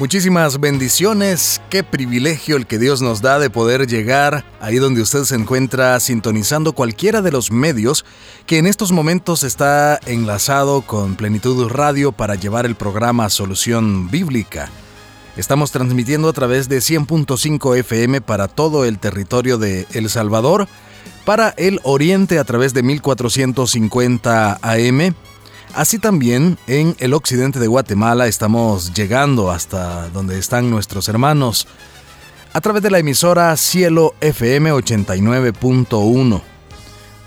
Muchísimas bendiciones, qué privilegio el que Dios nos da de poder llegar ahí donde usted se encuentra sintonizando cualquiera de los medios que en estos momentos está enlazado con Plenitud Radio para llevar el programa Solución Bíblica. Estamos transmitiendo a través de 100.5 FM para todo el territorio de El Salvador, para el Oriente a través de 1450 AM Así también en el occidente de Guatemala estamos llegando hasta donde están nuestros hermanos a través de la emisora Cielo FM 89.1.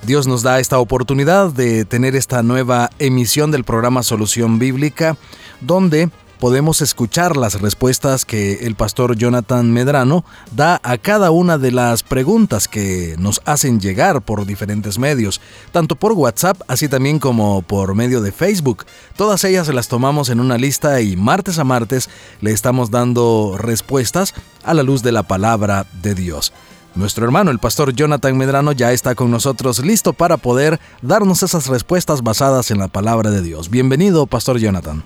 Dios nos da esta oportunidad de tener esta nueva emisión del programa Solución Bíblica, donde podemos escuchar las respuestas que el pastor Jonathan Medrano da a cada una de las preguntas que nos hacen llegar por diferentes medios, tanto por WhatsApp así también como por medio de Facebook. Todas ellas las tomamos en una lista y martes a martes le estamos dando respuestas a la luz de la palabra de Dios. Nuestro hermano, el pastor Jonathan Medrano, ya está con nosotros listo para poder darnos esas respuestas basadas en la palabra de Dios. Bienvenido, pastor Jonathan.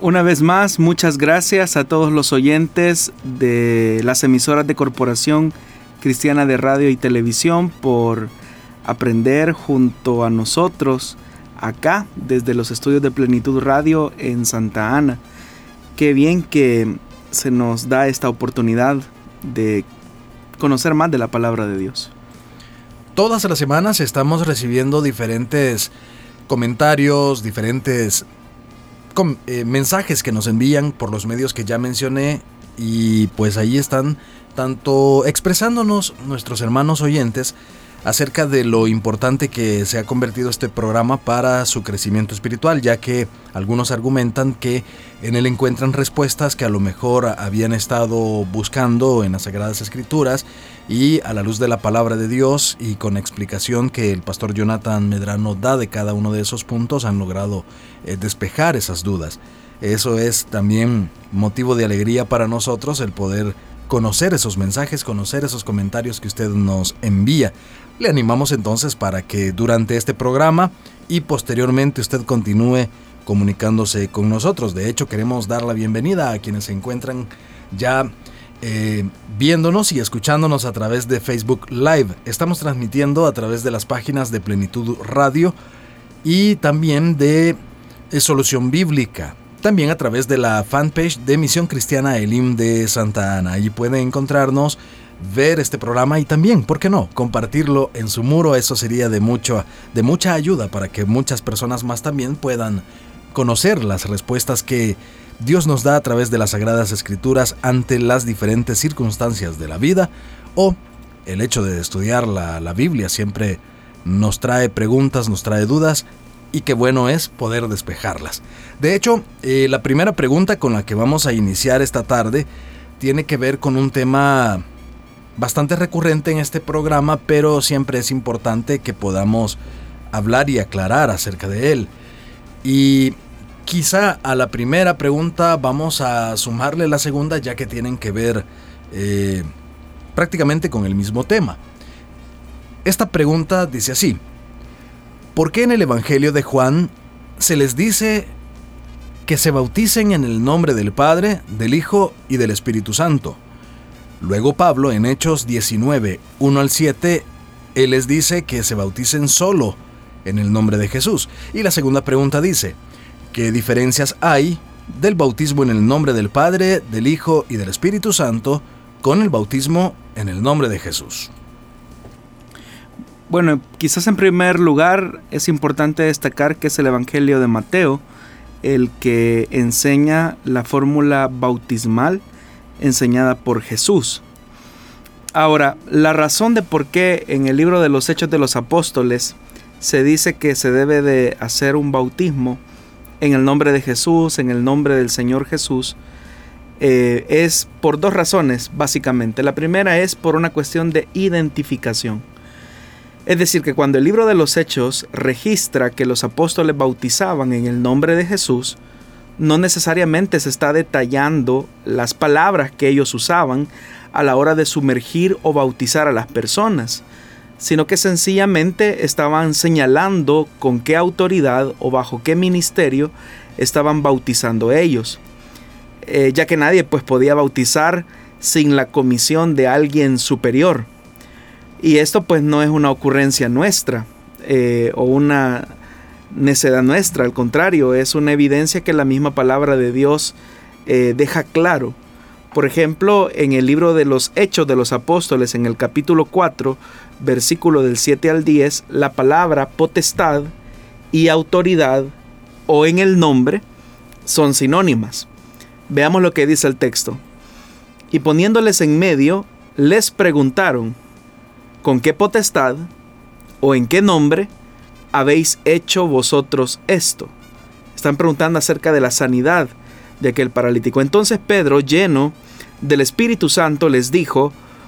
Una vez más, muchas gracias a todos los oyentes de las emisoras de Corporación Cristiana de Radio y Televisión por aprender junto a nosotros acá desde los estudios de Plenitud Radio en Santa Ana. Qué bien que se nos da esta oportunidad de conocer más de la palabra de Dios. Todas las semanas estamos recibiendo diferentes comentarios, diferentes eh, mensajes que nos envían por los medios que ya mencioné y pues ahí están tanto expresándonos nuestros hermanos oyentes acerca de lo importante que se ha convertido este programa para su crecimiento espiritual, ya que algunos argumentan que en él encuentran respuestas que a lo mejor habían estado buscando en las Sagradas Escrituras y a la luz de la palabra de Dios y con explicación que el pastor Jonathan Medrano da de cada uno de esos puntos han logrado eh, despejar esas dudas. Eso es también motivo de alegría para nosotros el poder conocer esos mensajes, conocer esos comentarios que usted nos envía. Le animamos entonces para que durante este programa y posteriormente usted continúe comunicándose con nosotros. De hecho, queremos dar la bienvenida a quienes se encuentran ya eh, viéndonos y escuchándonos a través de Facebook Live. Estamos transmitiendo a través de las páginas de Plenitud Radio y también de eh, Solución Bíblica también a través de la fanpage de Misión Cristiana Elim de Santa Ana. Allí pueden encontrarnos, ver este programa y también, ¿por qué no?, compartirlo en su muro. Eso sería de, mucho, de mucha ayuda para que muchas personas más también puedan conocer las respuestas que Dios nos da a través de las Sagradas Escrituras ante las diferentes circunstancias de la vida o el hecho de estudiar la, la Biblia siempre nos trae preguntas, nos trae dudas y qué bueno es poder despejarlas. De hecho, eh, la primera pregunta con la que vamos a iniciar esta tarde tiene que ver con un tema bastante recurrente en este programa, pero siempre es importante que podamos hablar y aclarar acerca de él. Y quizá a la primera pregunta vamos a sumarle la segunda ya que tienen que ver eh, prácticamente con el mismo tema. Esta pregunta dice así, ¿Por qué en el Evangelio de Juan se les dice que se bauticen en el nombre del Padre, del Hijo y del Espíritu Santo? Luego Pablo en Hechos 19, 1 al 7, él les dice que se bauticen solo en el nombre de Jesús. Y la segunda pregunta dice, ¿qué diferencias hay del bautismo en el nombre del Padre, del Hijo y del Espíritu Santo con el bautismo en el nombre de Jesús? Bueno, quizás en primer lugar es importante destacar que es el Evangelio de Mateo el que enseña la fórmula bautismal enseñada por Jesús. Ahora, la razón de por qué en el libro de los Hechos de los Apóstoles se dice que se debe de hacer un bautismo en el nombre de Jesús, en el nombre del Señor Jesús, eh, es por dos razones, básicamente. La primera es por una cuestión de identificación. Es decir, que cuando el libro de los Hechos registra que los apóstoles bautizaban en el nombre de Jesús, no necesariamente se está detallando las palabras que ellos usaban a la hora de sumergir o bautizar a las personas, sino que sencillamente estaban señalando con qué autoridad o bajo qué ministerio estaban bautizando ellos, eh, ya que nadie pues podía bautizar sin la comisión de alguien superior. Y esto pues no es una ocurrencia nuestra eh, o una necedad nuestra, al contrario, es una evidencia que la misma palabra de Dios eh, deja claro. Por ejemplo, en el libro de los Hechos de los Apóstoles, en el capítulo 4, versículo del 7 al 10, la palabra potestad y autoridad o en el nombre son sinónimas. Veamos lo que dice el texto. Y poniéndoles en medio, les preguntaron, ¿con qué potestad o en qué nombre habéis hecho vosotros esto? Están preguntando acerca de la sanidad de aquel paralítico. Entonces Pedro, lleno del Espíritu Santo, les dijo,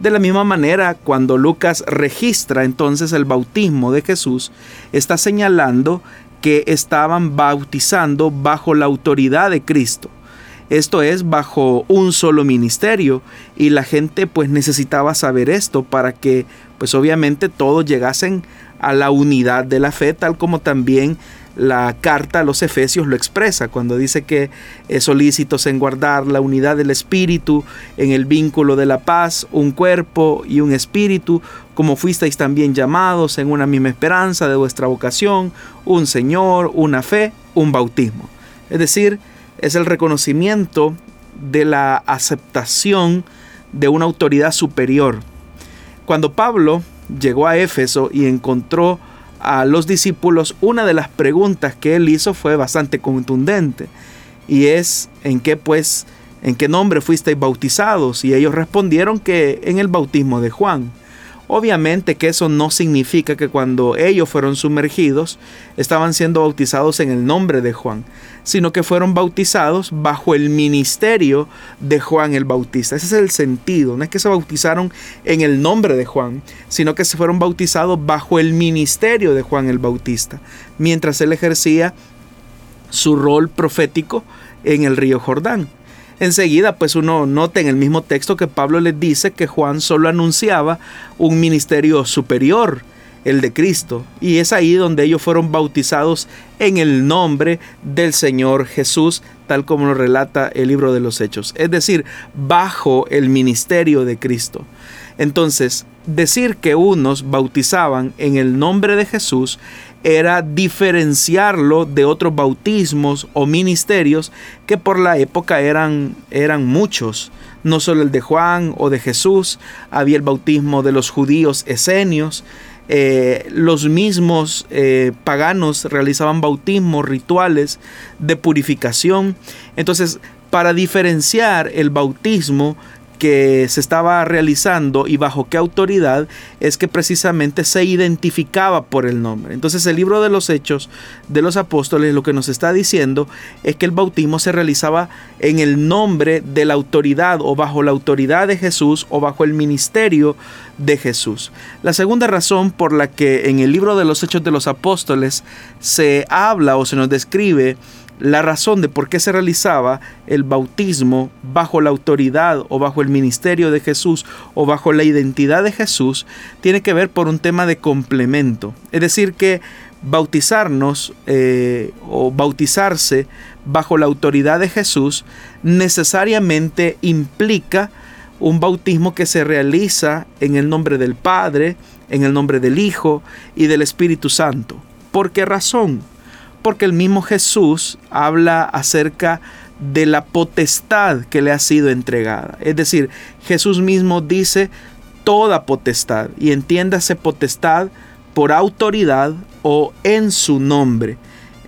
De la misma manera, cuando Lucas registra entonces el bautismo de Jesús, está señalando que estaban bautizando bajo la autoridad de Cristo. Esto es bajo un solo ministerio y la gente pues necesitaba saber esto para que pues obviamente todos llegasen a la unidad de la fe tal como también la carta a los Efesios lo expresa cuando dice que es solícitos en guardar la unidad del espíritu en el vínculo de la paz, un cuerpo y un espíritu, como fuisteis también llamados en una misma esperanza de vuestra vocación, un Señor, una fe, un bautismo. Es decir, es el reconocimiento de la aceptación de una autoridad superior. Cuando Pablo llegó a Éfeso y encontró a los discípulos, una de las preguntas que él hizo fue bastante contundente y es en qué pues en qué nombre fuisteis bautizados y ellos respondieron que en el bautismo de Juan. Obviamente que eso no significa que cuando ellos fueron sumergidos estaban siendo bautizados en el nombre de Juan, sino que fueron bautizados bajo el ministerio de Juan el Bautista. Ese es el sentido, no es que se bautizaron en el nombre de Juan, sino que se fueron bautizados bajo el ministerio de Juan el Bautista, mientras él ejercía su rol profético en el río Jordán. Enseguida, pues uno nota en el mismo texto que Pablo les dice que Juan solo anunciaba un ministerio superior, el de Cristo, y es ahí donde ellos fueron bautizados en el nombre del Señor Jesús, tal como lo relata el libro de los Hechos, es decir, bajo el ministerio de Cristo. Entonces, decir que unos bautizaban en el nombre de Jesús era diferenciarlo de otros bautismos o ministerios que por la época eran, eran muchos. No solo el de Juan o de Jesús, había el bautismo de los judíos esenios, eh, los mismos eh, paganos realizaban bautismos, rituales de purificación. Entonces, para diferenciar el bautismo que se estaba realizando y bajo qué autoridad es que precisamente se identificaba por el nombre. Entonces el libro de los hechos de los apóstoles lo que nos está diciendo es que el bautismo se realizaba en el nombre de la autoridad o bajo la autoridad de Jesús o bajo el ministerio de Jesús. La segunda razón por la que en el libro de los hechos de los apóstoles se habla o se nos describe la razón de por qué se realizaba el bautismo bajo la autoridad o bajo el ministerio de Jesús o bajo la identidad de Jesús tiene que ver por un tema de complemento. Es decir, que bautizarnos eh, o bautizarse bajo la autoridad de Jesús necesariamente implica un bautismo que se realiza en el nombre del Padre, en el nombre del Hijo y del Espíritu Santo. ¿Por qué razón? Porque el mismo Jesús habla acerca de la potestad que le ha sido entregada. Es decir, Jesús mismo dice toda potestad y entiéndase potestad por autoridad o en su nombre.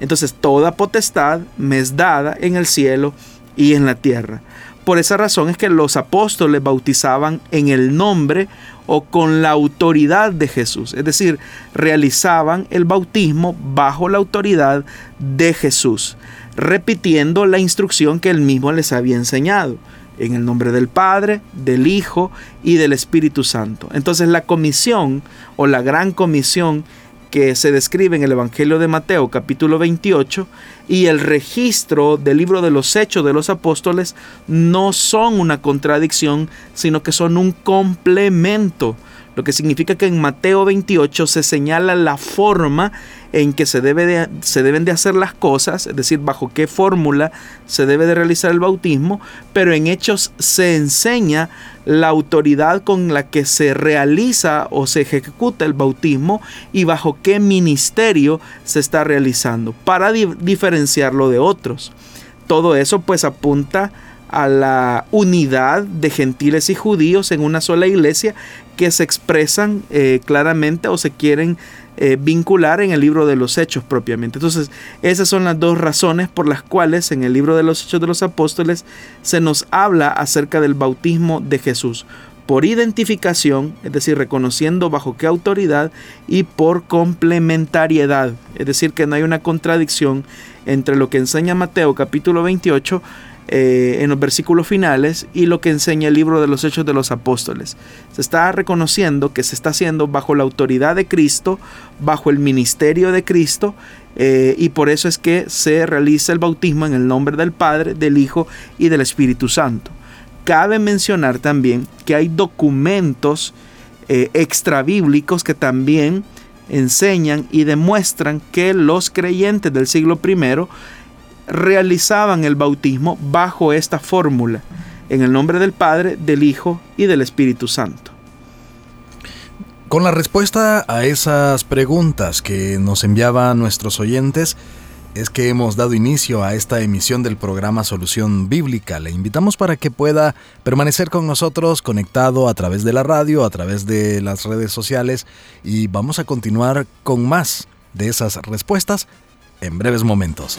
Entonces toda potestad me es dada en el cielo y en la tierra. Por esa razón es que los apóstoles bautizaban en el nombre o con la autoridad de Jesús. Es decir, realizaban el bautismo bajo la autoridad de Jesús, repitiendo la instrucción que él mismo les había enseñado. En el nombre del Padre, del Hijo y del Espíritu Santo. Entonces la comisión o la gran comisión que se describe en el Evangelio de Mateo capítulo 28 y el registro del libro de los hechos de los apóstoles no son una contradicción, sino que son un complemento lo que significa que en Mateo 28 se señala la forma en que se, debe se deben de hacer las cosas, es decir, bajo qué fórmula se debe de realizar el bautismo, pero en Hechos se enseña la autoridad con la que se realiza o se ejecuta el bautismo y bajo qué ministerio se está realizando, para diferenciarlo de otros. Todo eso pues apunta a la unidad de gentiles y judíos en una sola iglesia que se expresan eh, claramente o se quieren eh, vincular en el libro de los hechos propiamente. Entonces, esas son las dos razones por las cuales en el libro de los hechos de los apóstoles se nos habla acerca del bautismo de Jesús. Por identificación, es decir, reconociendo bajo qué autoridad, y por complementariedad, es decir, que no hay una contradicción entre lo que enseña Mateo capítulo 28 eh, en los versículos finales y lo que enseña el libro de los Hechos de los Apóstoles. Se está reconociendo que se está haciendo bajo la autoridad de Cristo, bajo el ministerio de Cristo, eh, y por eso es que se realiza el bautismo en el nombre del Padre, del Hijo y del Espíritu Santo. Cabe mencionar también que hay documentos eh, extrabíblicos que también enseñan y demuestran que los creyentes del siglo I realizaban el bautismo bajo esta fórmula, en el nombre del Padre, del Hijo y del Espíritu Santo. Con la respuesta a esas preguntas que nos enviaban nuestros oyentes, es que hemos dado inicio a esta emisión del programa Solución Bíblica. Le invitamos para que pueda permanecer con nosotros conectado a través de la radio, a través de las redes sociales y vamos a continuar con más de esas respuestas en breves momentos.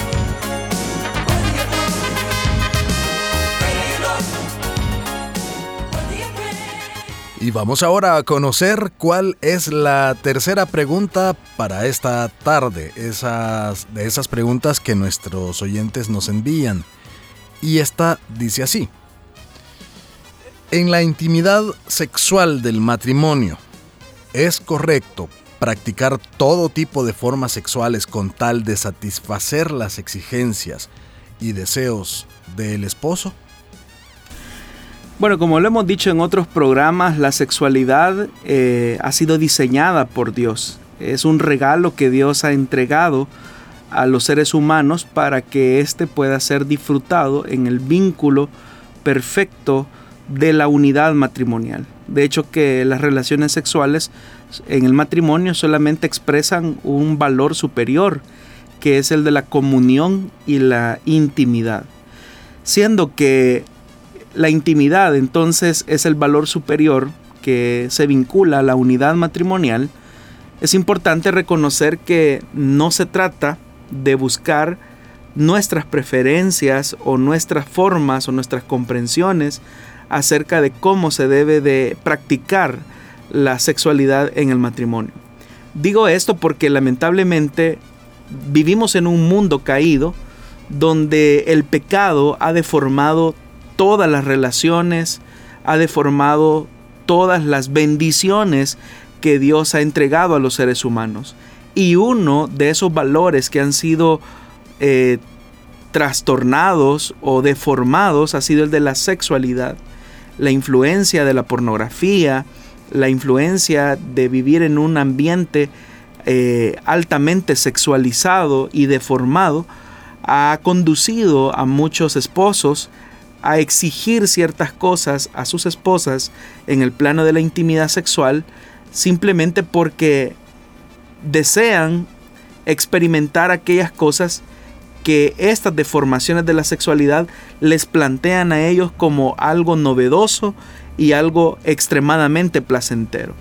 Y vamos ahora a conocer cuál es la tercera pregunta para esta tarde, esas, de esas preguntas que nuestros oyentes nos envían. Y esta dice así. En la intimidad sexual del matrimonio, ¿es correcto practicar todo tipo de formas sexuales con tal de satisfacer las exigencias y deseos del esposo? Bueno, como lo hemos dicho en otros programas, la sexualidad eh, ha sido diseñada por Dios. Es un regalo que Dios ha entregado a los seres humanos para que éste pueda ser disfrutado en el vínculo perfecto de la unidad matrimonial. De hecho que las relaciones sexuales en el matrimonio solamente expresan un valor superior, que es el de la comunión y la intimidad. Siendo que la intimidad entonces es el valor superior que se vincula a la unidad matrimonial. Es importante reconocer que no se trata de buscar nuestras preferencias o nuestras formas o nuestras comprensiones acerca de cómo se debe de practicar la sexualidad en el matrimonio. Digo esto porque lamentablemente vivimos en un mundo caído donde el pecado ha deformado todas las relaciones, ha deformado todas las bendiciones que Dios ha entregado a los seres humanos. Y uno de esos valores que han sido eh, trastornados o deformados ha sido el de la sexualidad, la influencia de la pornografía, la influencia de vivir en un ambiente eh, altamente sexualizado y deformado, ha conducido a muchos esposos a exigir ciertas cosas a sus esposas en el plano de la intimidad sexual simplemente porque desean experimentar aquellas cosas que estas deformaciones de la sexualidad les plantean a ellos como algo novedoso y algo extremadamente placentero.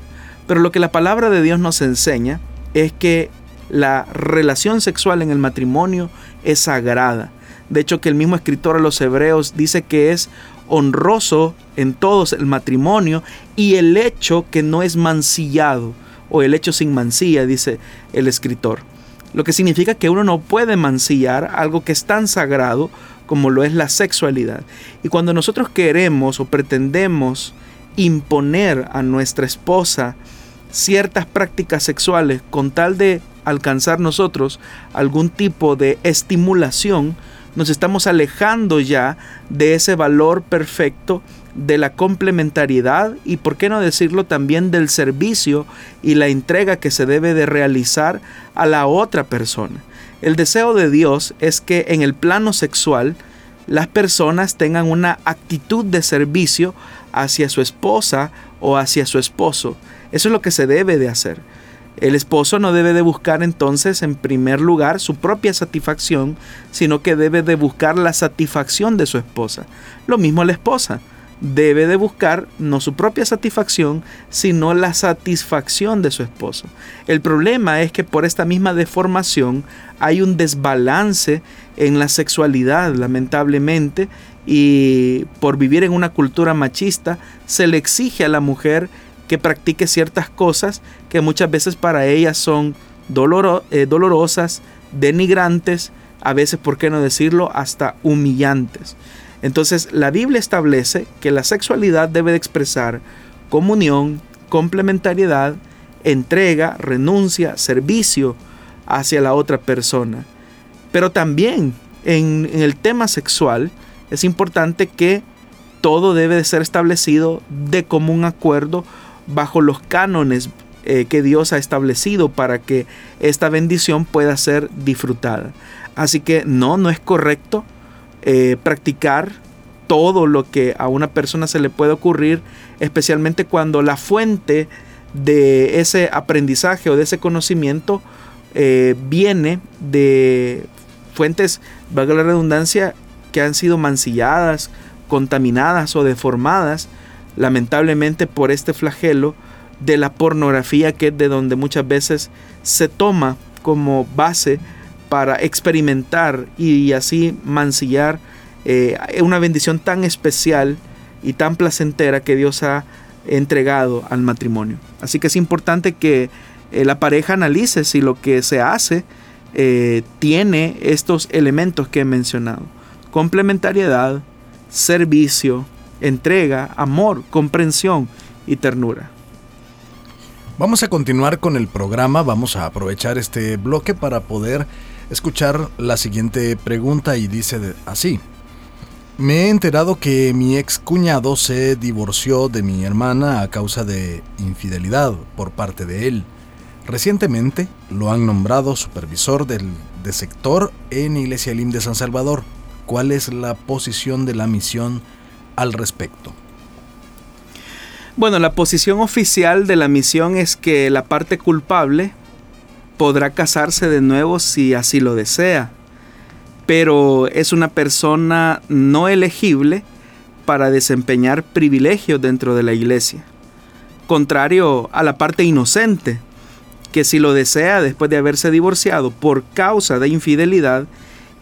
Pero lo que la palabra de Dios nos enseña es que la relación sexual en el matrimonio es sagrada. De hecho, que el mismo escritor a los hebreos dice que es honroso en todos el matrimonio y el hecho que no es mancillado o el hecho sin mancilla, dice el escritor. Lo que significa que uno no puede mancillar algo que es tan sagrado como lo es la sexualidad. Y cuando nosotros queremos o pretendemos imponer a nuestra esposa ciertas prácticas sexuales con tal de alcanzar nosotros algún tipo de estimulación, nos estamos alejando ya de ese valor perfecto de la complementariedad y, por qué no decirlo, también del servicio y la entrega que se debe de realizar a la otra persona. El deseo de Dios es que en el plano sexual las personas tengan una actitud de servicio hacia su esposa o hacia su esposo. Eso es lo que se debe de hacer. El esposo no debe de buscar entonces en primer lugar su propia satisfacción, sino que debe de buscar la satisfacción de su esposa. Lo mismo la esposa debe de buscar no su propia satisfacción, sino la satisfacción de su esposo. El problema es que por esta misma deformación hay un desbalance en la sexualidad, lamentablemente, y por vivir en una cultura machista se le exige a la mujer que practique ciertas cosas que muchas veces para ellas son eh, dolorosas, denigrantes, a veces, por qué no decirlo, hasta humillantes. Entonces, la Biblia establece que la sexualidad debe de expresar comunión, complementariedad, entrega, renuncia, servicio hacia la otra persona. Pero también en, en el tema sexual es importante que todo debe de ser establecido de común acuerdo bajo los cánones eh, que Dios ha establecido para que esta bendición pueda ser disfrutada. Así que no, no es correcto eh, practicar todo lo que a una persona se le puede ocurrir, especialmente cuando la fuente de ese aprendizaje o de ese conocimiento eh, viene de fuentes, valga la redundancia, que han sido mancilladas, contaminadas o deformadas lamentablemente por este flagelo de la pornografía que es de donde muchas veces se toma como base para experimentar y así mancillar eh, una bendición tan especial y tan placentera que Dios ha entregado al matrimonio. Así que es importante que eh, la pareja analice si lo que se hace eh, tiene estos elementos que he mencionado. Complementariedad, servicio, entrega, amor, comprensión y ternura. Vamos a continuar con el programa, vamos a aprovechar este bloque para poder escuchar la siguiente pregunta y dice así. Me he enterado que mi ex cuñado se divorció de mi hermana a causa de infidelidad por parte de él. Recientemente lo han nombrado supervisor del, de sector en Iglesia Lim de San Salvador. ¿Cuál es la posición de la misión al respecto? Bueno, la posición oficial de la misión es que la parte culpable podrá casarse de nuevo si así lo desea, pero es una persona no elegible para desempeñar privilegios dentro de la iglesia, contrario a la parte inocente, que si lo desea después de haberse divorciado por causa de infidelidad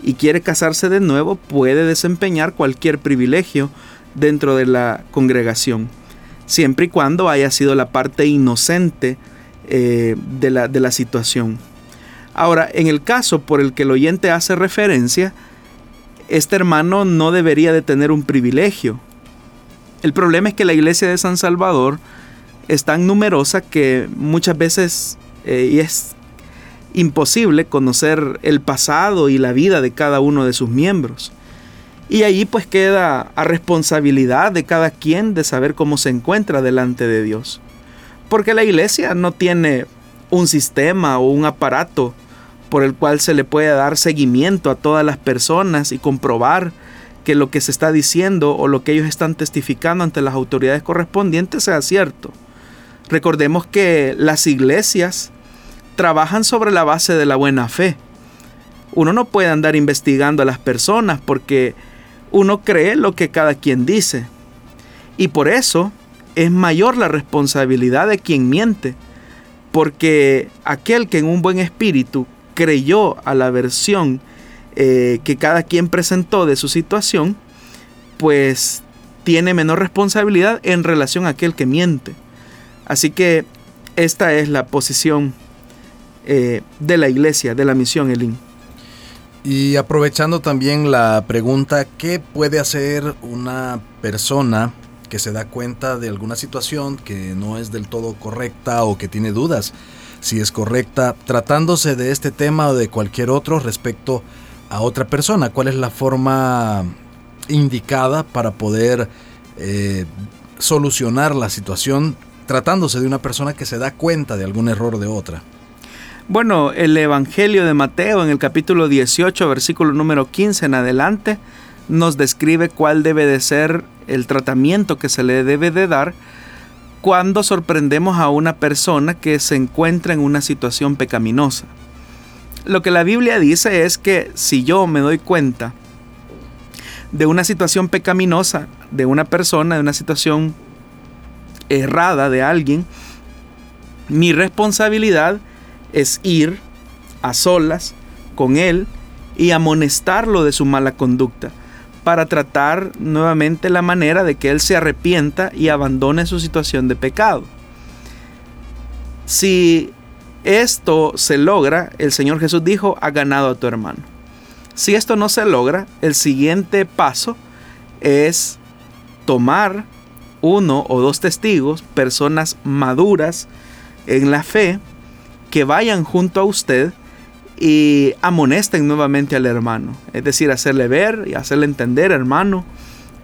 y quiere casarse de nuevo, puede desempeñar cualquier privilegio dentro de la congregación, siempre y cuando haya sido la parte inocente eh, de, la, de la situación. Ahora, en el caso por el que el oyente hace referencia, este hermano no debería de tener un privilegio. El problema es que la iglesia de San Salvador es tan numerosa que muchas veces eh, es imposible conocer el pasado y la vida de cada uno de sus miembros. Y ahí pues queda a responsabilidad de cada quien de saber cómo se encuentra delante de Dios. Porque la iglesia no tiene un sistema o un aparato por el cual se le puede dar seguimiento a todas las personas y comprobar que lo que se está diciendo o lo que ellos están testificando ante las autoridades correspondientes sea cierto. Recordemos que las iglesias trabajan sobre la base de la buena fe. Uno no puede andar investigando a las personas porque uno cree lo que cada quien dice. Y por eso es mayor la responsabilidad de quien miente, porque aquel que en un buen espíritu creyó a la versión eh, que cada quien presentó de su situación, pues tiene menor responsabilidad en relación a aquel que miente. Así que esta es la posición eh, de la iglesia, de la misión Elín. Y aprovechando también la pregunta, ¿qué puede hacer una persona que se da cuenta de alguna situación que no es del todo correcta o que tiene dudas si es correcta, tratándose de este tema o de cualquier otro respecto a otra persona? ¿Cuál es la forma indicada para poder eh, solucionar la situación tratándose de una persona que se da cuenta de algún error de otra? Bueno, el Evangelio de Mateo en el capítulo 18, versículo número 15 en adelante, nos describe cuál debe de ser el tratamiento que se le debe de dar cuando sorprendemos a una persona que se encuentra en una situación pecaminosa. Lo que la Biblia dice es que si yo me doy cuenta de una situación pecaminosa de una persona, de una situación errada de alguien, mi responsabilidad es ir a solas con él y amonestarlo de su mala conducta para tratar nuevamente la manera de que él se arrepienta y abandone su situación de pecado. Si esto se logra, el Señor Jesús dijo, ha ganado a tu hermano. Si esto no se logra, el siguiente paso es tomar uno o dos testigos, personas maduras en la fe, que vayan junto a usted y amonesten nuevamente al hermano. Es decir, hacerle ver y hacerle entender, hermano.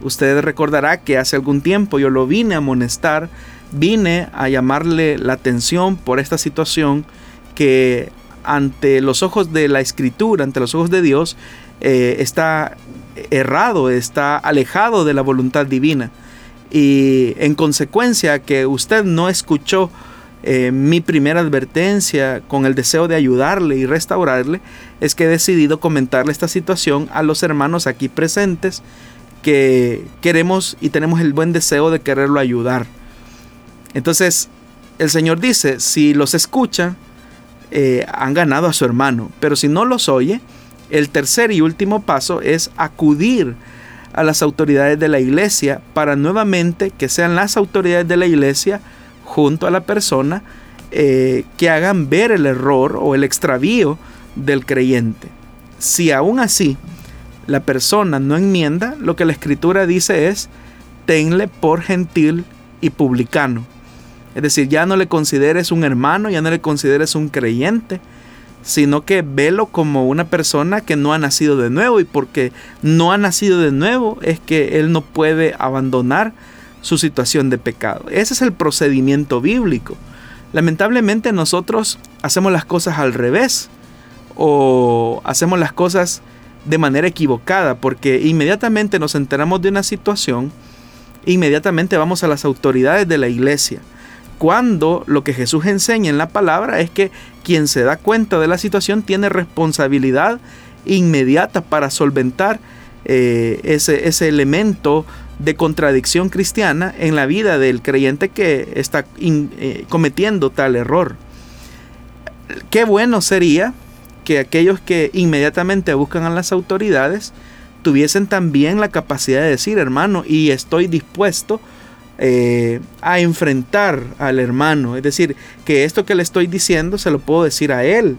Usted recordará que hace algún tiempo yo lo vine a amonestar, vine a llamarle la atención por esta situación que ante los ojos de la escritura, ante los ojos de Dios, eh, está errado, está alejado de la voluntad divina. Y en consecuencia que usted no escuchó eh, mi primera advertencia con el deseo de ayudarle y restaurarle es que he decidido comentarle esta situación a los hermanos aquí presentes que queremos y tenemos el buen deseo de quererlo ayudar. Entonces, el Señor dice, si los escucha, eh, han ganado a su hermano, pero si no los oye, el tercer y último paso es acudir a las autoridades de la iglesia para nuevamente que sean las autoridades de la iglesia junto a la persona eh, que hagan ver el error o el extravío del creyente. Si aún así la persona no enmienda, lo que la escritura dice es, tenle por gentil y publicano. Es decir, ya no le consideres un hermano, ya no le consideres un creyente, sino que velo como una persona que no ha nacido de nuevo y porque no ha nacido de nuevo es que él no puede abandonar su situación de pecado. Ese es el procedimiento bíblico. Lamentablemente nosotros hacemos las cosas al revés o hacemos las cosas de manera equivocada porque inmediatamente nos enteramos de una situación, inmediatamente vamos a las autoridades de la iglesia. Cuando lo que Jesús enseña en la palabra es que quien se da cuenta de la situación tiene responsabilidad inmediata para solventar eh, ese, ese elemento de contradicción cristiana en la vida del creyente que está eh, cometiendo tal error. Qué bueno sería que aquellos que inmediatamente buscan a las autoridades tuviesen también la capacidad de decir, hermano, y estoy dispuesto eh, a enfrentar al hermano. Es decir, que esto que le estoy diciendo se lo puedo decir a él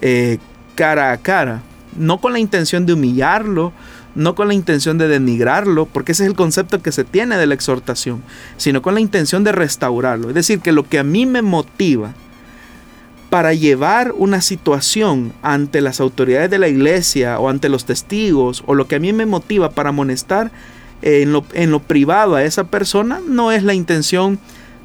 eh, cara a cara. No con la intención de humillarlo, no con la intención de denigrarlo, porque ese es el concepto que se tiene de la exhortación, sino con la intención de restaurarlo. Es decir, que lo que a mí me motiva para llevar una situación ante las autoridades de la iglesia o ante los testigos, o lo que a mí me motiva para amonestar en lo, en lo privado a esa persona, no es la intención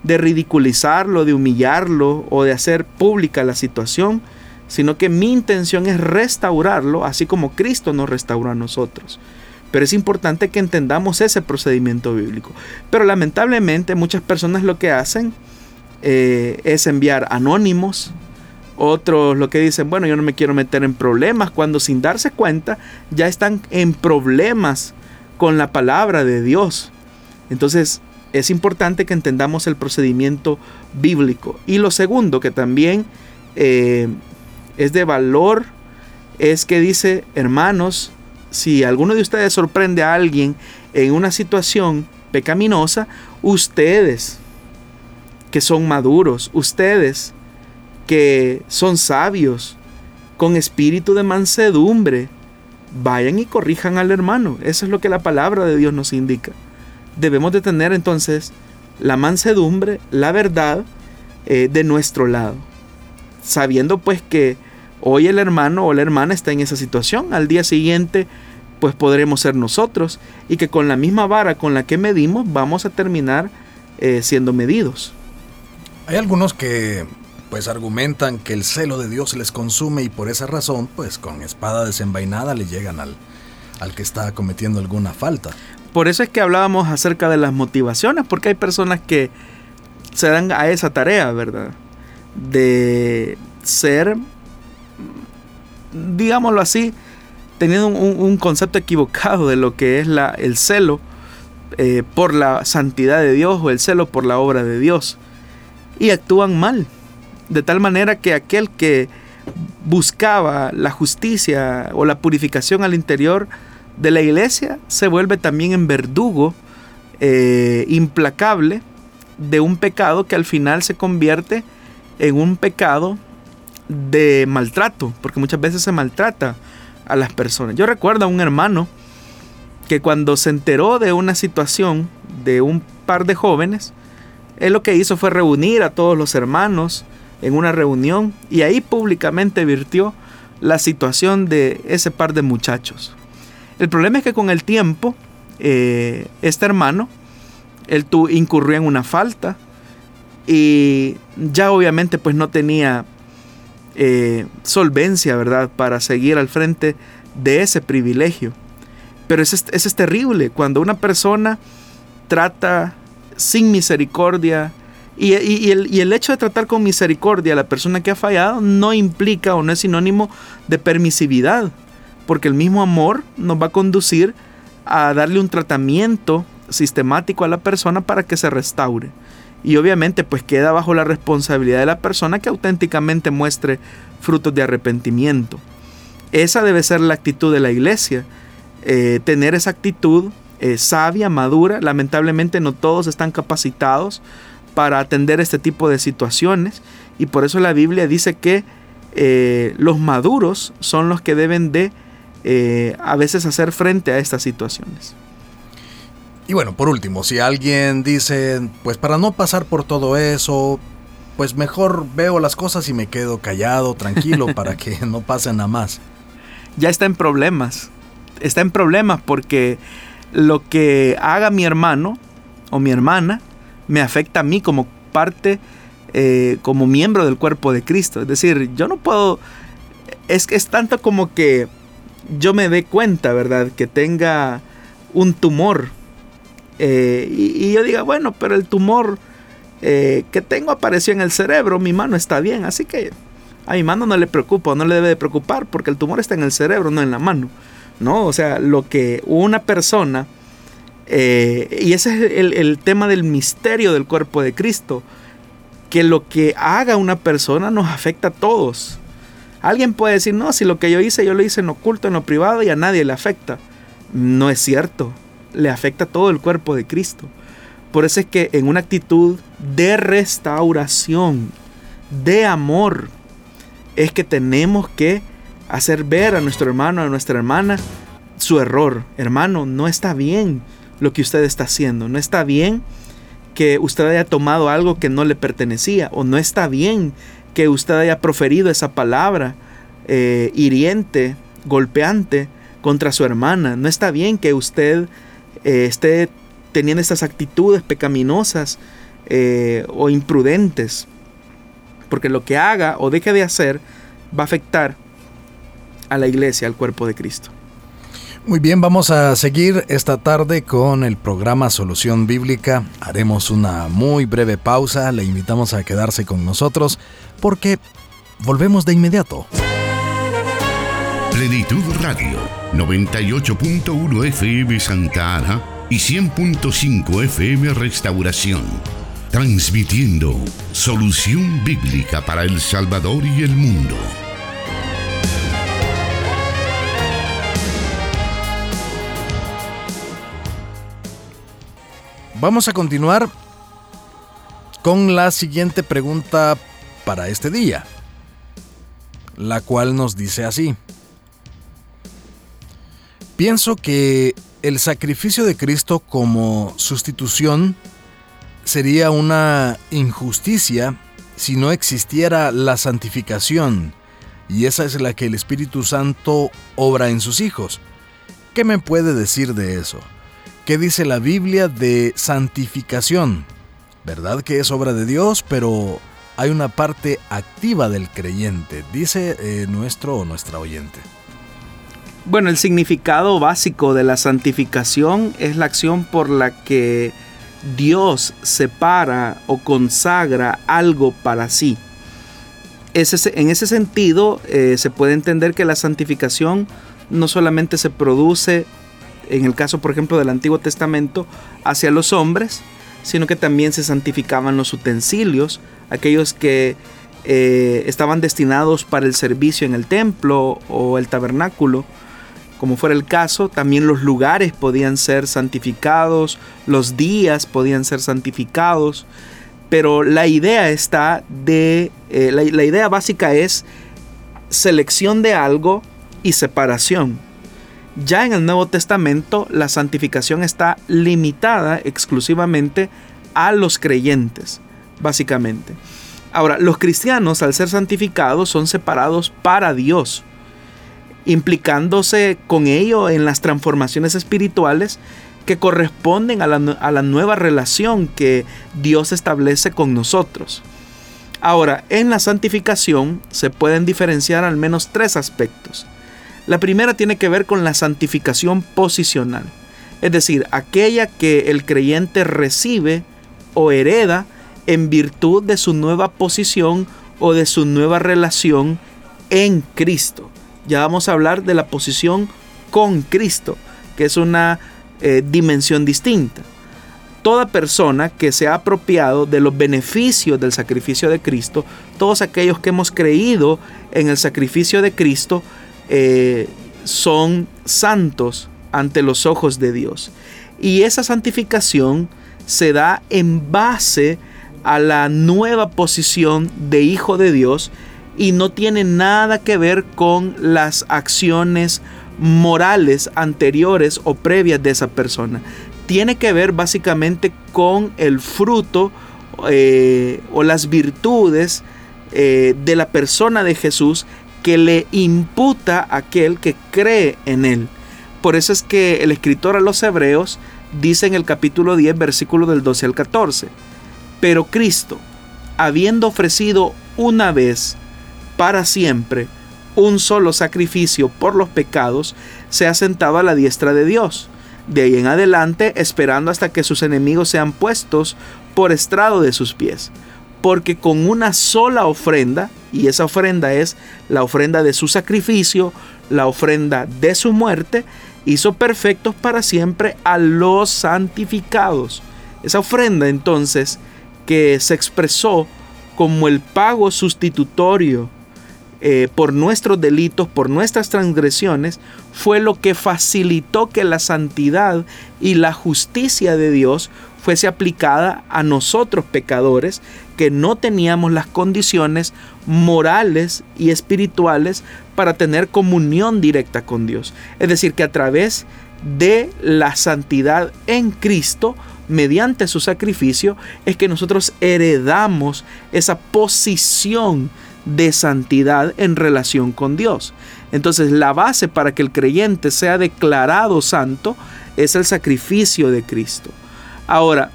de ridiculizarlo, de humillarlo o de hacer pública la situación, sino que mi intención es restaurarlo, así como Cristo nos restauró a nosotros. Pero es importante que entendamos ese procedimiento bíblico. Pero lamentablemente muchas personas lo que hacen eh, es enviar anónimos, otros lo que dicen, bueno, yo no me quiero meter en problemas, cuando sin darse cuenta ya están en problemas con la palabra de Dios. Entonces es importante que entendamos el procedimiento bíblico. Y lo segundo que también eh, es de valor es que dice, hermanos, si alguno de ustedes sorprende a alguien en una situación pecaminosa, ustedes que son maduros, ustedes que son sabios, con espíritu de mansedumbre, vayan y corrijan al hermano. Eso es lo que la palabra de Dios nos indica. Debemos de tener entonces la mansedumbre, la verdad eh, de nuestro lado, sabiendo pues que Hoy el hermano o la hermana está en esa situación. Al día siguiente, pues podremos ser nosotros. Y que con la misma vara con la que medimos, vamos a terminar eh, siendo medidos. Hay algunos que pues argumentan que el celo de Dios les consume y por esa razón, pues con espada desenvainada le llegan al, al que está cometiendo alguna falta. Por eso es que hablábamos acerca de las motivaciones, porque hay personas que se dan a esa tarea, ¿verdad? De ser digámoslo así, teniendo un, concepto equivocado de lo que es el celo eh, por la santidad de Dios o el celo por la obra de Dios. Y actúan mal. De tal manera que aquel que buscaba la justicia o la purificación al interior de la iglesia se vuelve también en verdugo eh, implacable de un pecado que al final se convierte en un pecado de maltrato, porque muchas veces se maltrata a las personas. Yo recuerdo a un hermano que cuando se enteró de una situación de un par de jóvenes, él lo que hizo fue reunir a todos los hermanos en una reunión y ahí públicamente virtió la situación de ese par de muchachos. El problema es que con el tiempo, eh, este hermano, él incurrió en una falta y ya obviamente pues no tenía eh, solvencia, ¿verdad?, para seguir al frente de ese privilegio. Pero eso es, terrible, cuando una persona trata sin misericordia, y, el, y, el, hecho de tratar con misericordia a la persona que ha fallado no implica o no es sinónimo de permisividad, porque el mismo amor nos va a conducir a darle un tratamiento sistemático a la persona para que se restaure y obviamente pues queda bajo la responsabilidad de la persona que auténticamente muestre frutos de arrepentimiento. Esa debe ser la actitud de la iglesia, eh, tener esa actitud eh, sabia, madura. Lamentablemente no todos están capacitados para atender este tipo de situaciones y por eso la Biblia dice que eh, los maduros son los que deben de a veces hacer frente a estas situaciones. Y bueno, por último, si alguien dice, pues para no pasar por todo eso, pues mejor veo las cosas y me quedo callado, tranquilo, para que no pase nada más. Ya está en problemas. Está en problemas porque lo que haga mi hermano o mi hermana me afecta a mí como parte, eh, como miembro del cuerpo de Cristo. Es decir, yo no puedo... Es que es tanto como que yo me dé cuenta, ¿verdad? Que tenga un tumor eh, y, yo diga, bueno, pero el tumor eh, que tengo apareció en el cerebro, mi mano está bien, así que a mi mano no le preocupa, no le debe de preocupar, porque el tumor está en el cerebro, no en la mano. ¿no? O sea, lo que una persona, eh, y ese es el, el tema del misterio del cuerpo de Cristo, que lo que haga una persona nos afecta a todos. Alguien puede decir, no, si lo que yo hice, yo lo hice en oculto, en lo privado y a nadie le afecta. No es cierto le afecta todo el cuerpo de Cristo. Por eso es que en una actitud de restauración, de amor, es que tenemos que hacer ver a nuestro hermano, a nuestra hermana, su error. Hermano, no está bien lo que usted está haciendo. No está bien que usted haya tomado algo que no le pertenecía. O no está bien que usted haya proferido esa palabra eh, hiriente, golpeante contra su hermana. No está bien que usted eh, esté teniendo estas actitudes pecaminosas eh, o imprudentes. Porque lo que haga o deje de hacer va a afectar a la iglesia, al cuerpo de Cristo. Muy bien, vamos a seguir esta tarde con el programa Solución Bíblica. Haremos una muy breve pausa, le invitamos a quedarse con nosotros porque volvemos de inmediato. Plenitud Radio, 98.1 FM Santa Ana y 100.5 FM Restauración. Transmitiendo solución bíblica para El Salvador y el mundo. Vamos a continuar con la siguiente pregunta para este día, la cual nos dice así. Pienso que el sacrificio de Cristo como sustitución sería una injusticia si no existiera la santificación, y esa es la que el Espíritu Santo obra en sus hijos. ¿Qué me puede decir de eso? ¿Qué dice la Biblia de santificación? ¿Verdad que es obra de Dios? Pero hay una parte activa del creyente, dice eh, nuestro o nuestra oyente. Bueno, el significado básico de la santificación es la acción por la que Dios separa o consagra algo para sí. en ese sentido, eh, se puede entender que la santificación no solamente se produce en el caso por ejemplo del Antiguo Testamento, hacia los hombres, sino que también se santificaban los utensilios, aquellos que eh, estaban destinados para el servicio en el templo o el tabernáculo. Como fuera el caso, también los lugares podían ser santificados, los días podían ser santificados, pero la idea está de, eh, la idea básica es selección de algo y separación. Ya en el Nuevo Testamento la santificación está limitada exclusivamente a los creyentes, básicamente. Ahora, los cristianos al ser santificados son separados para Dios, implicándose con ello en las transformaciones espirituales que corresponden a la, a la nueva relación que Dios establece con nosotros. Ahora, en la santificación se pueden diferenciar al menos tres aspectos. La primera tiene que ver con la santificación posicional, es decir, aquella que el creyente recibe o hereda en virtud de su nueva posición o de su nueva relación en Cristo. Ya vamos a hablar de la posición con Cristo, que es una eh, dimensión distinta. Toda persona que se ha apropiado de los beneficios del sacrificio de Cristo, todos aquellos que hemos creído en el sacrificio de Cristo, eh, son santos ante los ojos de Dios. Y esa santificación se da en base a la nueva posición de hijo de Dios y no tiene nada que ver con las acciones morales anteriores o previas de esa persona. Tiene que ver básicamente con el fruto eh, o las virtudes eh, de la persona de Jesús que le imputa aquel que cree en él. Por eso es que el escritor a los hebreos dice en el capítulo 10, versículo del 12 al 14, pero Cristo, habiendo ofrecido una vez para siempre un solo sacrificio por los pecados, se ha sentado a la diestra de Dios. De ahí en adelante, esperando hasta que sus enemigos sean puestos por estrado de sus pies porque con una sola ofrenda, y esa ofrenda es la ofrenda de su sacrificio, la ofrenda de su muerte, hizo perfectos para siempre a los santificados. Esa ofrenda entonces que se expresó como el pago sustitutorio eh, por nuestros delitos, por nuestras transgresiones, fue lo que facilitó que la santidad y la justicia de Dios fuese aplicada a nosotros pecadores que no teníamos las condiciones morales y espirituales para tener comunión directa con Dios. Es decir, que a través de la santidad en Cristo, mediante su sacrificio, es que nosotros heredamos esa posición de santidad en relación con Dios. Entonces la base para que el creyente sea declarado santo es el sacrificio de Cristo. Ahora,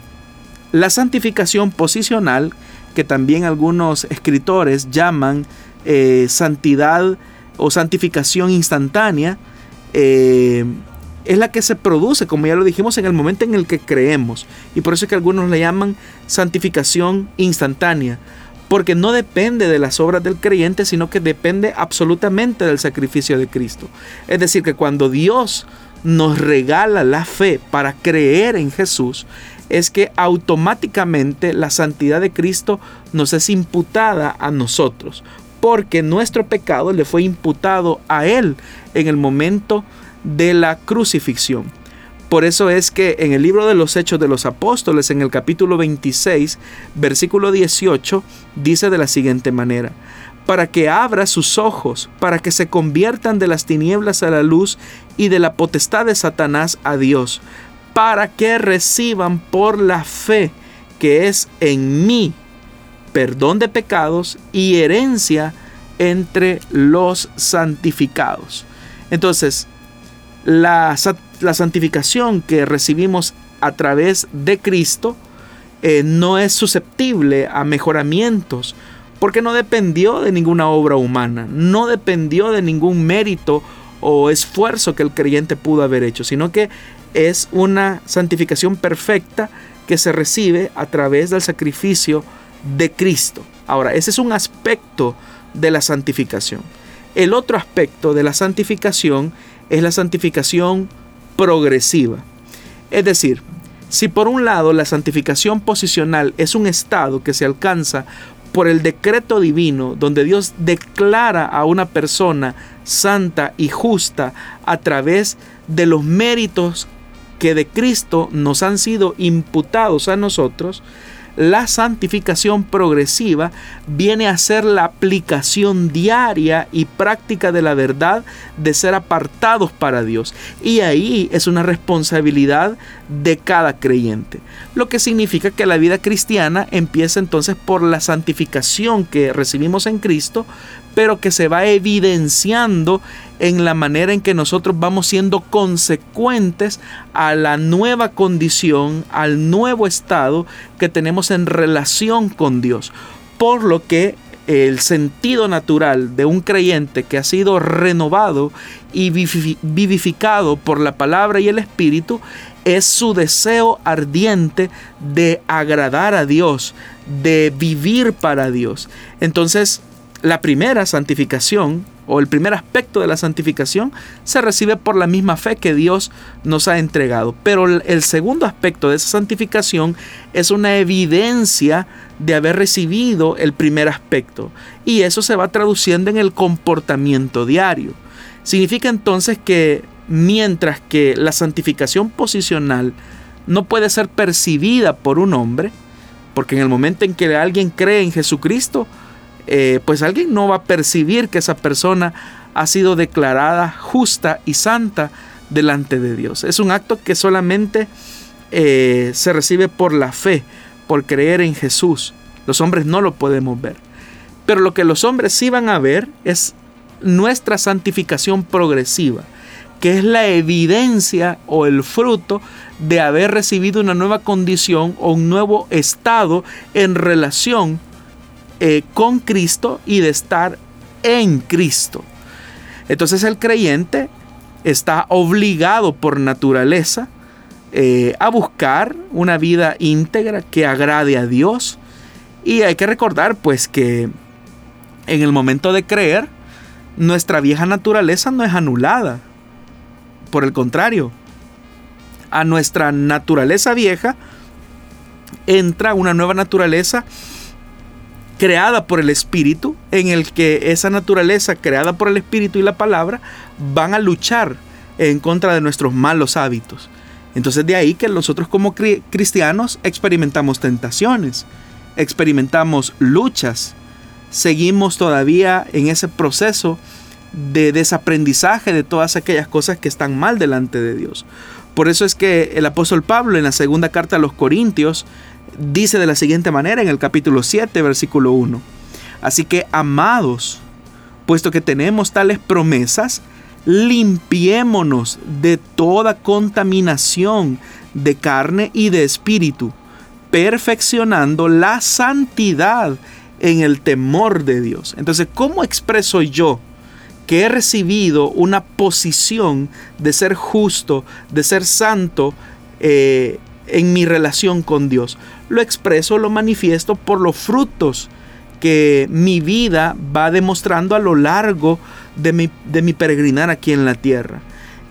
la santificación posicional, que también algunos escritores llaman eh, santidad o santificación instantánea, eh, es la que se produce, como ya lo dijimos, en el momento en el que creemos. Y por eso es que algunos le llaman santificación instantánea porque no depende de las obras del creyente, sino que depende absolutamente del sacrificio de Cristo. Es decir, que cuando Dios nos regala la fe para creer en Jesús, es que automáticamente la santidad de Cristo nos es imputada a nosotros, porque nuestro pecado le fue imputado a Él en el momento de la crucifixión. Por eso es que en el libro de los Hechos de los Apóstoles, en el capítulo 26, versículo 18, dice de la siguiente manera, para que abra sus ojos, para que se conviertan de las tinieblas a la luz y de la potestad de Satanás a Dios, para que reciban por la fe que es en mí perdón de pecados y herencia entre los santificados. Entonces, la, santificación que recibimos a través de Cristo eh, no es susceptible a mejoramientos, porque no dependió de ninguna obra humana, no dependió de ningún mérito o esfuerzo que el creyente pudo haber hecho, sino que es una santificación perfecta que se recibe a través del sacrificio de Cristo. Ahora, ese es un aspecto de la santificación. El otro aspecto de la santificación es la santificación progresiva. Es decir, si por un lado la santificación posicional es un estado que se alcanza por el decreto divino, donde Dios declara a una persona santa y justa a través de los méritos que de Cristo nos han sido imputados a nosotros, la santificación progresiva viene a ser la aplicación diaria y práctica de la verdad de ser apartados para Dios. Y ahí es una responsabilidad de cada creyente. Lo que significa que la vida cristiana empieza entonces por la santificación que recibimos en Cristo, pero que se va evidenciando en la manera en que nosotros vamos siendo consecuentes a la nueva condición, al nuevo estado que tenemos en relación con Dios. Por lo que el sentido natural de un creyente que ha sido renovado y vivificado por la palabra y el Espíritu es su deseo ardiente de agradar a Dios, de vivir para Dios. Entonces, la primera santificación o el primer aspecto de la santificación se recibe por la misma fe que Dios nos ha entregado. Pero el segundo aspecto de esa santificación es una evidencia de haber recibido el primer aspecto. Y eso se va traduciendo en el comportamiento diario. Significa entonces que mientras que la santificación posicional no puede ser percibida por un hombre, porque en el momento en que alguien cree en Jesucristo, eh, pues alguien no va a percibir que esa persona ha sido declarada justa y santa delante de Dios. Es un acto que solamente eh, se recibe por la fe, por creer en Jesús. Los hombres no lo podemos ver. Pero lo que los hombres sí van a ver es nuestra santificación progresiva, que es la evidencia o el fruto de haber recibido una nueva condición o un nuevo estado en relación eh, con Cristo y de estar en Cristo. Entonces el creyente está obligado por naturaleza eh, a buscar una vida íntegra que agrade a Dios. Y hay que recordar pues que en el momento de creer, nuestra vieja naturaleza no es anulada. Por el contrario, a nuestra naturaleza vieja entra una nueva naturaleza creada por el Espíritu, en el que esa naturaleza creada por el Espíritu y la palabra van a luchar en contra de nuestros malos hábitos. Entonces de ahí que nosotros como cristianos experimentamos tentaciones, experimentamos luchas, seguimos todavía en ese proceso de desaprendizaje de todas aquellas cosas que están mal delante de Dios. Por eso es que el apóstol Pablo en la segunda carta a los Corintios dice de la siguiente manera en el capítulo 7, versículo 1. Así que, amados, puesto que tenemos tales promesas, limpiémonos de toda contaminación de carne y de espíritu, perfeccionando la santidad en el temor de Dios. Entonces, ¿cómo expreso yo que he recibido una posición de ser justo, de ser santo eh, en mi relación con Dios? Lo expreso, lo manifiesto por los frutos que mi vida va demostrando a lo largo de mi, de mi peregrinar aquí en la tierra.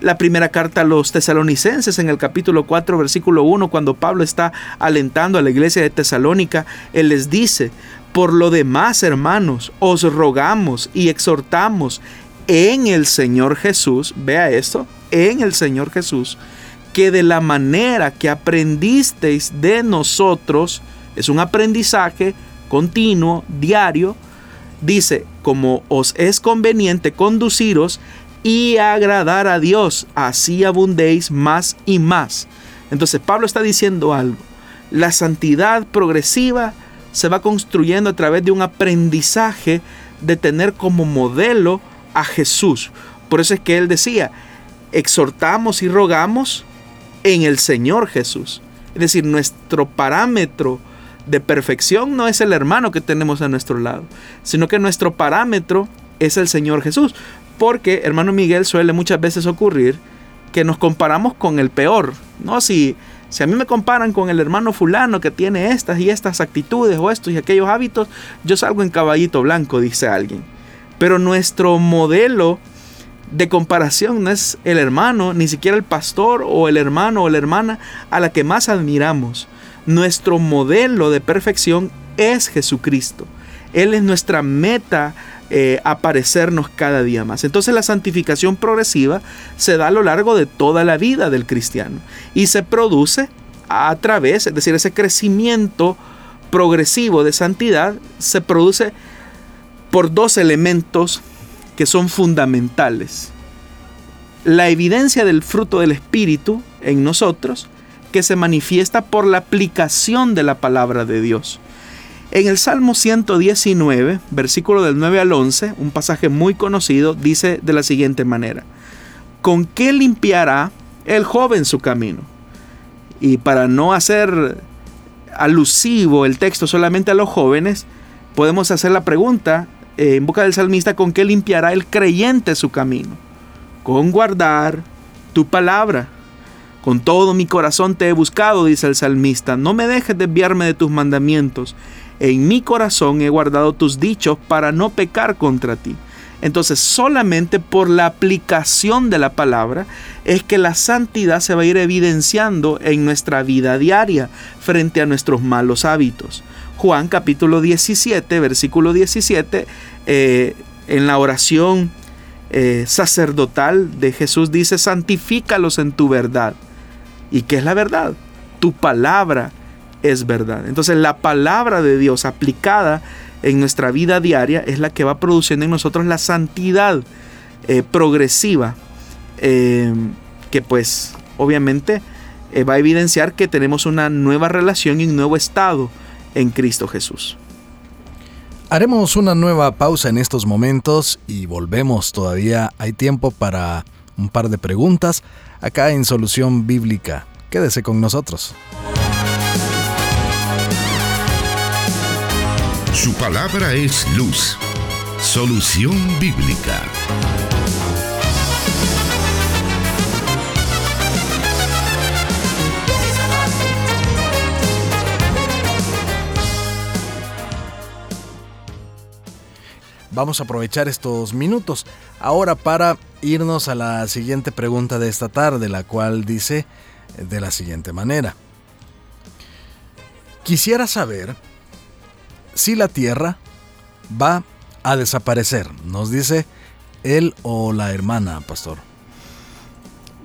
La primera carta a los tesalonicenses en el capítulo 4 versículo 1, cuando Pablo está alentando a la iglesia de Tesalónica, él les dice, por lo demás, hermanos, os rogamos y exhortamos en el Señor Jesús, vea esto, en el Señor Jesús, que de la manera que aprendisteis de nosotros, es un aprendizaje continuo, diario, dice, como os es conveniente conduciros y agradar a Dios, así abundéis más y más. Entonces Pablo está diciendo algo, la santidad progresiva se va construyendo a través de un aprendizaje de tener como modelo a Jesús. Por eso es que él decía, exhortamos y rogamos en el Señor Jesús. Es decir, nuestro parámetro de perfección no es el hermano que tenemos a nuestro lado, sino que nuestro parámetro es el Señor Jesús. Porque, hermano Miguel, suele muchas veces ocurrir que nos comparamos con el peor. ¿no? Si, si a mí me comparan con el hermano fulano que tiene estas y estas actitudes o estos y aquellos hábitos, yo salgo en caballito blanco, dice alguien. Pero nuestro modelo de comparación no es el hermano, ni siquiera el pastor o el hermano o la hermana a la que más admiramos. Nuestro modelo de perfección es Jesucristo. Él es nuestra meta eh, aparecernos cada día más. Entonces la santificación progresiva se da a lo largo de toda la vida del cristiano y se produce a través, es decir, ese crecimiento progresivo de santidad se produce por dos elementos que son fundamentales. La evidencia del fruto del Espíritu en nosotros, que se manifiesta por la aplicación de la palabra de Dios. En el Salmo 119, versículo del 9 al 11, un pasaje muy conocido, dice de la siguiente manera, ¿con qué limpiará el joven su camino? Y para no hacer alusivo el texto solamente a los jóvenes, podemos hacer la pregunta, eh, en boca del salmista, ¿con qué limpiará el creyente su camino? Con guardar tu palabra. Con todo mi corazón te he buscado, dice el salmista. No me dejes desviarme de tus mandamientos. En mi corazón he guardado tus dichos para no pecar contra ti. Entonces solamente por la aplicación de la palabra es que la santidad se va a ir evidenciando en nuestra vida diaria frente a nuestros malos hábitos. Juan capítulo 17, versículo 17, eh, en la oración eh, sacerdotal de Jesús dice, santifícalos en tu verdad. ¿Y qué es la verdad? Tu palabra es verdad. Entonces la palabra de Dios aplicada en nuestra vida diaria es la que va produciendo en nosotros la santidad eh, progresiva, que pues obviamente va a evidenciar que tenemos una nueva relación y un nuevo estado en Cristo Jesús. Haremos una nueva pausa en estos momentos y volvemos. Todavía hay tiempo para un par de preguntas acá en Solución Bíblica. Quédese con nosotros. Su palabra es luz. Solución Bíblica. Vamos a aprovechar estos minutos ahora para irnos a la siguiente pregunta de esta tarde, la cual dice de la siguiente manera. Quisiera saber si la Tierra va a desaparecer? Nos dice él o la hermana, pastor.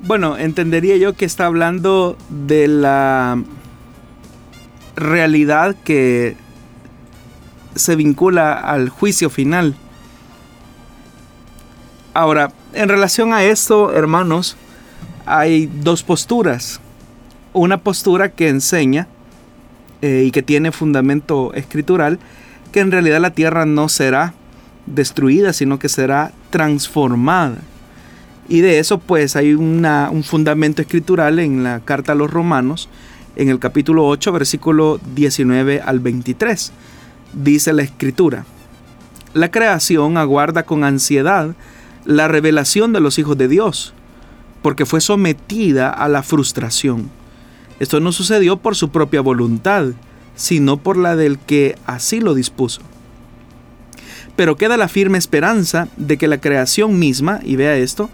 Bueno, entendería yo que está hablando de la realidad que se vincula al juicio final. Ahora, en relación a esto, hermanos, hay dos posturas. Una postura que enseña eh, y que tiene fundamento escritural, que en realidad la tierra no será destruida, sino que será transformada. Y de eso pues hay un fundamento escritural en la carta a los romanos, en el capítulo 8, versículo 19 al 23. Dice la escritura, la creación aguarda con ansiedad la revelación de los hijos de Dios, porque fue sometida a la frustración. Esto no sucedió por su propia voluntad, sino por la del que así lo dispuso. Pero queda la firme esperanza de que la creación misma, y vea esto,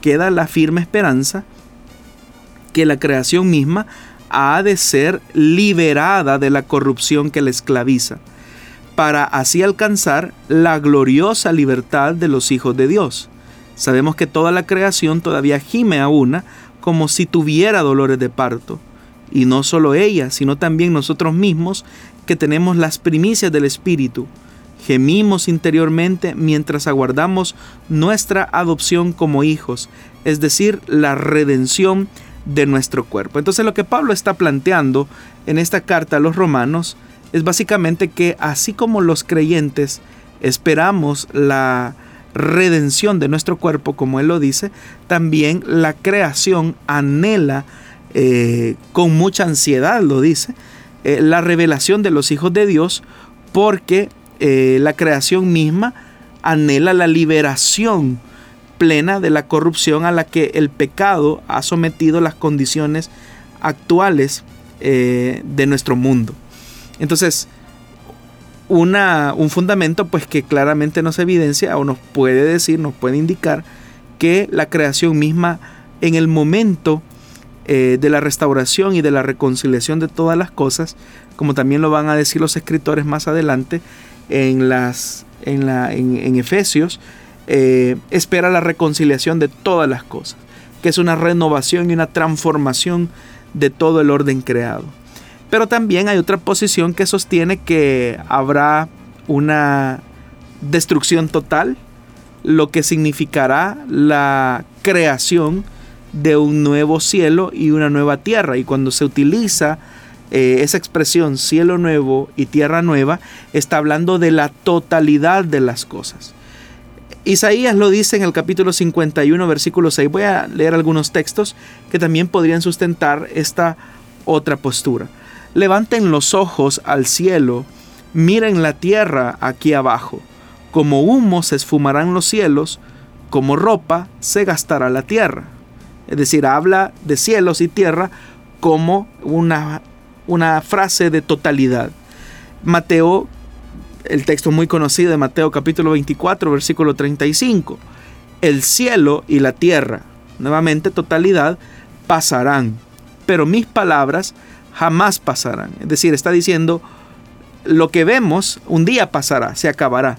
queda la firme esperanza que la creación misma ha de ser liberada de la corrupción que la esclaviza, para así alcanzar la gloriosa libertad de los hijos de Dios. Sabemos que toda la creación todavía gime a una como si tuviera dolores de parto. Y no solo ella, sino también nosotros mismos que tenemos las primicias del Espíritu. Gemimos interiormente mientras aguardamos nuestra adopción como hijos, es decir, la redención de nuestro cuerpo. Entonces lo que Pablo está planteando en esta carta a los romanos es básicamente que así como los creyentes esperamos la redención de nuestro cuerpo, como él lo dice, también la creación anhela eh, con mucha ansiedad, lo dice, eh, la revelación de los hijos de Dios, porque eh, la creación misma anhela la liberación plena de la corrupción a la que el pecado ha sometido las condiciones actuales de nuestro mundo. Entonces, una, un fundamento pues que claramente nos evidencia o nos puede decir, nos puede indicar que la creación misma en el momento eh, de la restauración y de la reconciliación de todas las cosas, como también lo van a decir los escritores más adelante en, las, en, la, en Efesios, eh, espera la reconciliación de todas las cosas, que es una renovación y una transformación de todo el orden creado. Pero también hay otra posición que sostiene que habrá una destrucción total, lo que significará la creación de un nuevo cielo y una nueva tierra. Y cuando se utiliza eh, esa expresión cielo nuevo y tierra nueva, está hablando de la totalidad de las cosas. Isaías lo dice en el capítulo 51, versículo 6. Voy a leer algunos textos que también podrían sustentar esta otra postura. Levanten los ojos al cielo, miren la tierra aquí abajo. Como humo se esfumarán los cielos, como ropa se gastará la tierra. Es decir, habla de cielos y tierra como una, una frase de totalidad. Mateo el texto muy conocido de Mateo capítulo 24, versículo 35. El cielo y la tierra, nuevamente totalidad, pasarán, pero mis palabras jamás pasarán. Es decir, está diciendo, lo que vemos un día pasará, se acabará,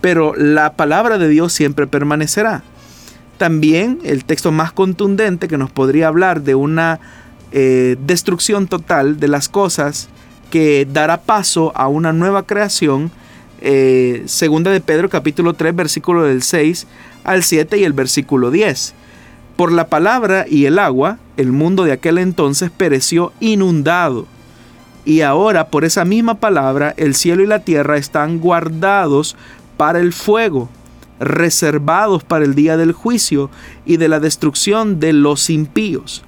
pero la palabra de Dios siempre permanecerá. También el texto más contundente que nos podría hablar de una eh, destrucción total de las cosas que dará paso a una nueva creación. Eh, segunda de Pedro capítulo 3 versículo del 6 al 7 y el versículo 10. Por la palabra y el agua, el mundo de aquel entonces pereció inundado. Y ahora por esa misma palabra el cielo y la tierra están guardados para el fuego, reservados para el día del juicio y de la destrucción de los impíos.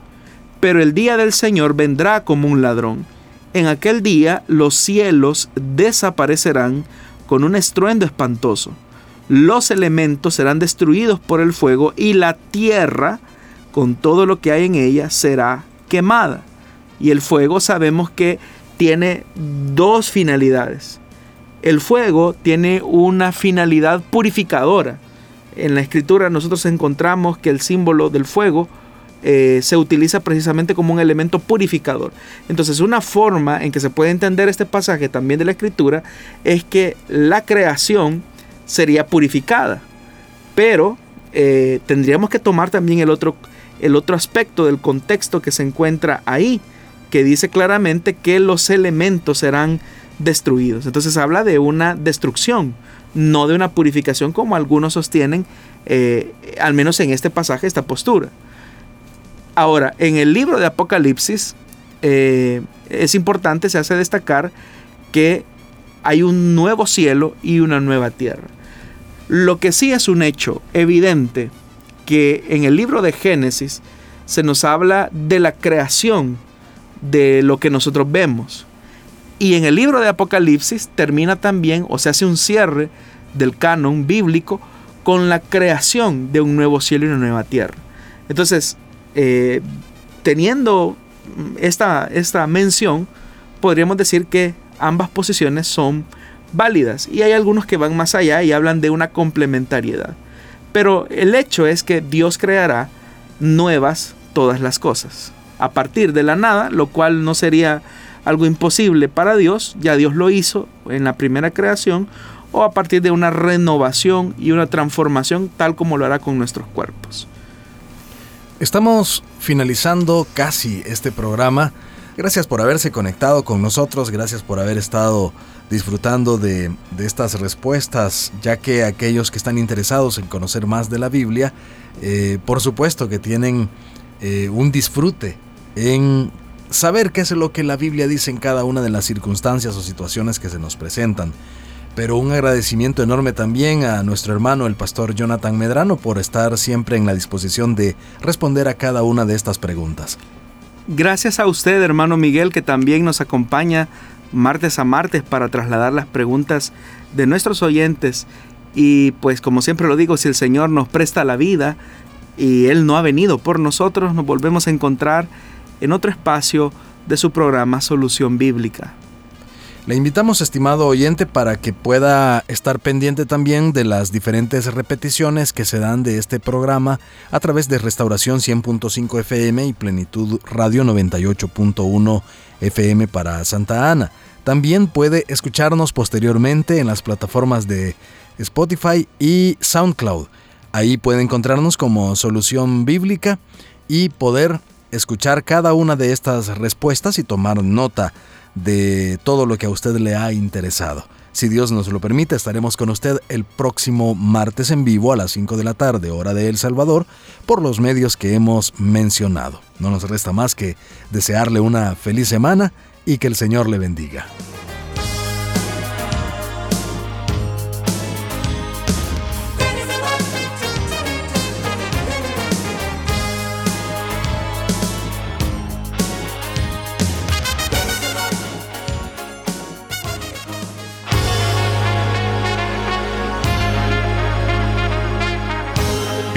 Pero el día del Señor vendrá como un ladrón en aquel día los cielos desaparecerán con un estruendo espantoso. Los elementos serán destruidos por el fuego y la tierra, con todo lo que hay en ella, será quemada. Y el fuego sabemos que tiene dos finalidades. El fuego tiene una finalidad purificadora. En la escritura nosotros encontramos que el símbolo del fuego eh, se utiliza precisamente como un elemento purificador. Entonces una forma en que se puede entender este pasaje también de la escritura es que la creación sería purificada. Pero eh, tendríamos que tomar también el otro, el otro aspecto del contexto que se encuentra ahí, que dice claramente que los elementos serán destruidos. Entonces habla de una destrucción, no de una purificación como algunos sostienen, eh, al menos en este pasaje, esta postura. Ahora, en el libro de Apocalipsis eh, es importante, se hace destacar que hay un nuevo cielo y una nueva tierra. Lo que sí es un hecho evidente que en el libro de Génesis se nos habla de la creación de lo que nosotros vemos. Y en el libro de Apocalipsis termina también, o se hace un cierre del canon bíblico con la creación de un nuevo cielo y una nueva tierra. Entonces, eh, teniendo esta, esta mención, podríamos decir que ambas posiciones son válidas y hay algunos que van más allá y hablan de una complementariedad. Pero el hecho es que Dios creará nuevas todas las cosas a partir de la nada, lo cual no sería algo imposible para Dios, ya Dios lo hizo en la primera creación, o a partir de una renovación y una transformación tal como lo hará con nuestros cuerpos. Estamos finalizando casi este programa. Gracias por haberse conectado con nosotros, gracias por haber estado disfrutando de, estas respuestas, ya que aquellos que están interesados en conocer más de la Biblia, eh, por supuesto que tienen eh, un disfrute en saber qué es lo que la Biblia dice en cada una de las circunstancias o situaciones que se nos presentan. Pero un agradecimiento enorme también a nuestro hermano el pastor Jonathan Medrano por estar siempre en la disposición de responder a cada una de estas preguntas. Gracias a usted, hermano Miguel, que también nos acompaña martes a martes para trasladar las preguntas de nuestros oyentes. Y pues como siempre lo digo, si el Señor nos presta la vida y Él no ha venido por nosotros, nos volvemos a encontrar en otro espacio de su programa Solución Bíblica. Le invitamos, estimado oyente, para que pueda estar pendiente también de las diferentes repeticiones que se dan de este programa a través de Restauración 100.5 FM y Plenitud Radio 98.1 FM para Santa Ana. También puede escucharnos posteriormente en las plataformas de Spotify y SoundCloud. Ahí puede encontrarnos como Solución Bíblica y poder escuchar cada una de estas respuestas y tomar nota de todo lo que a usted le ha interesado. Si Dios nos lo permite, estaremos con usted el próximo martes en vivo a las 5 de la tarde, hora de El Salvador, por los medios que hemos mencionado. No nos resta más que desearle una feliz semana y que el Señor le bendiga.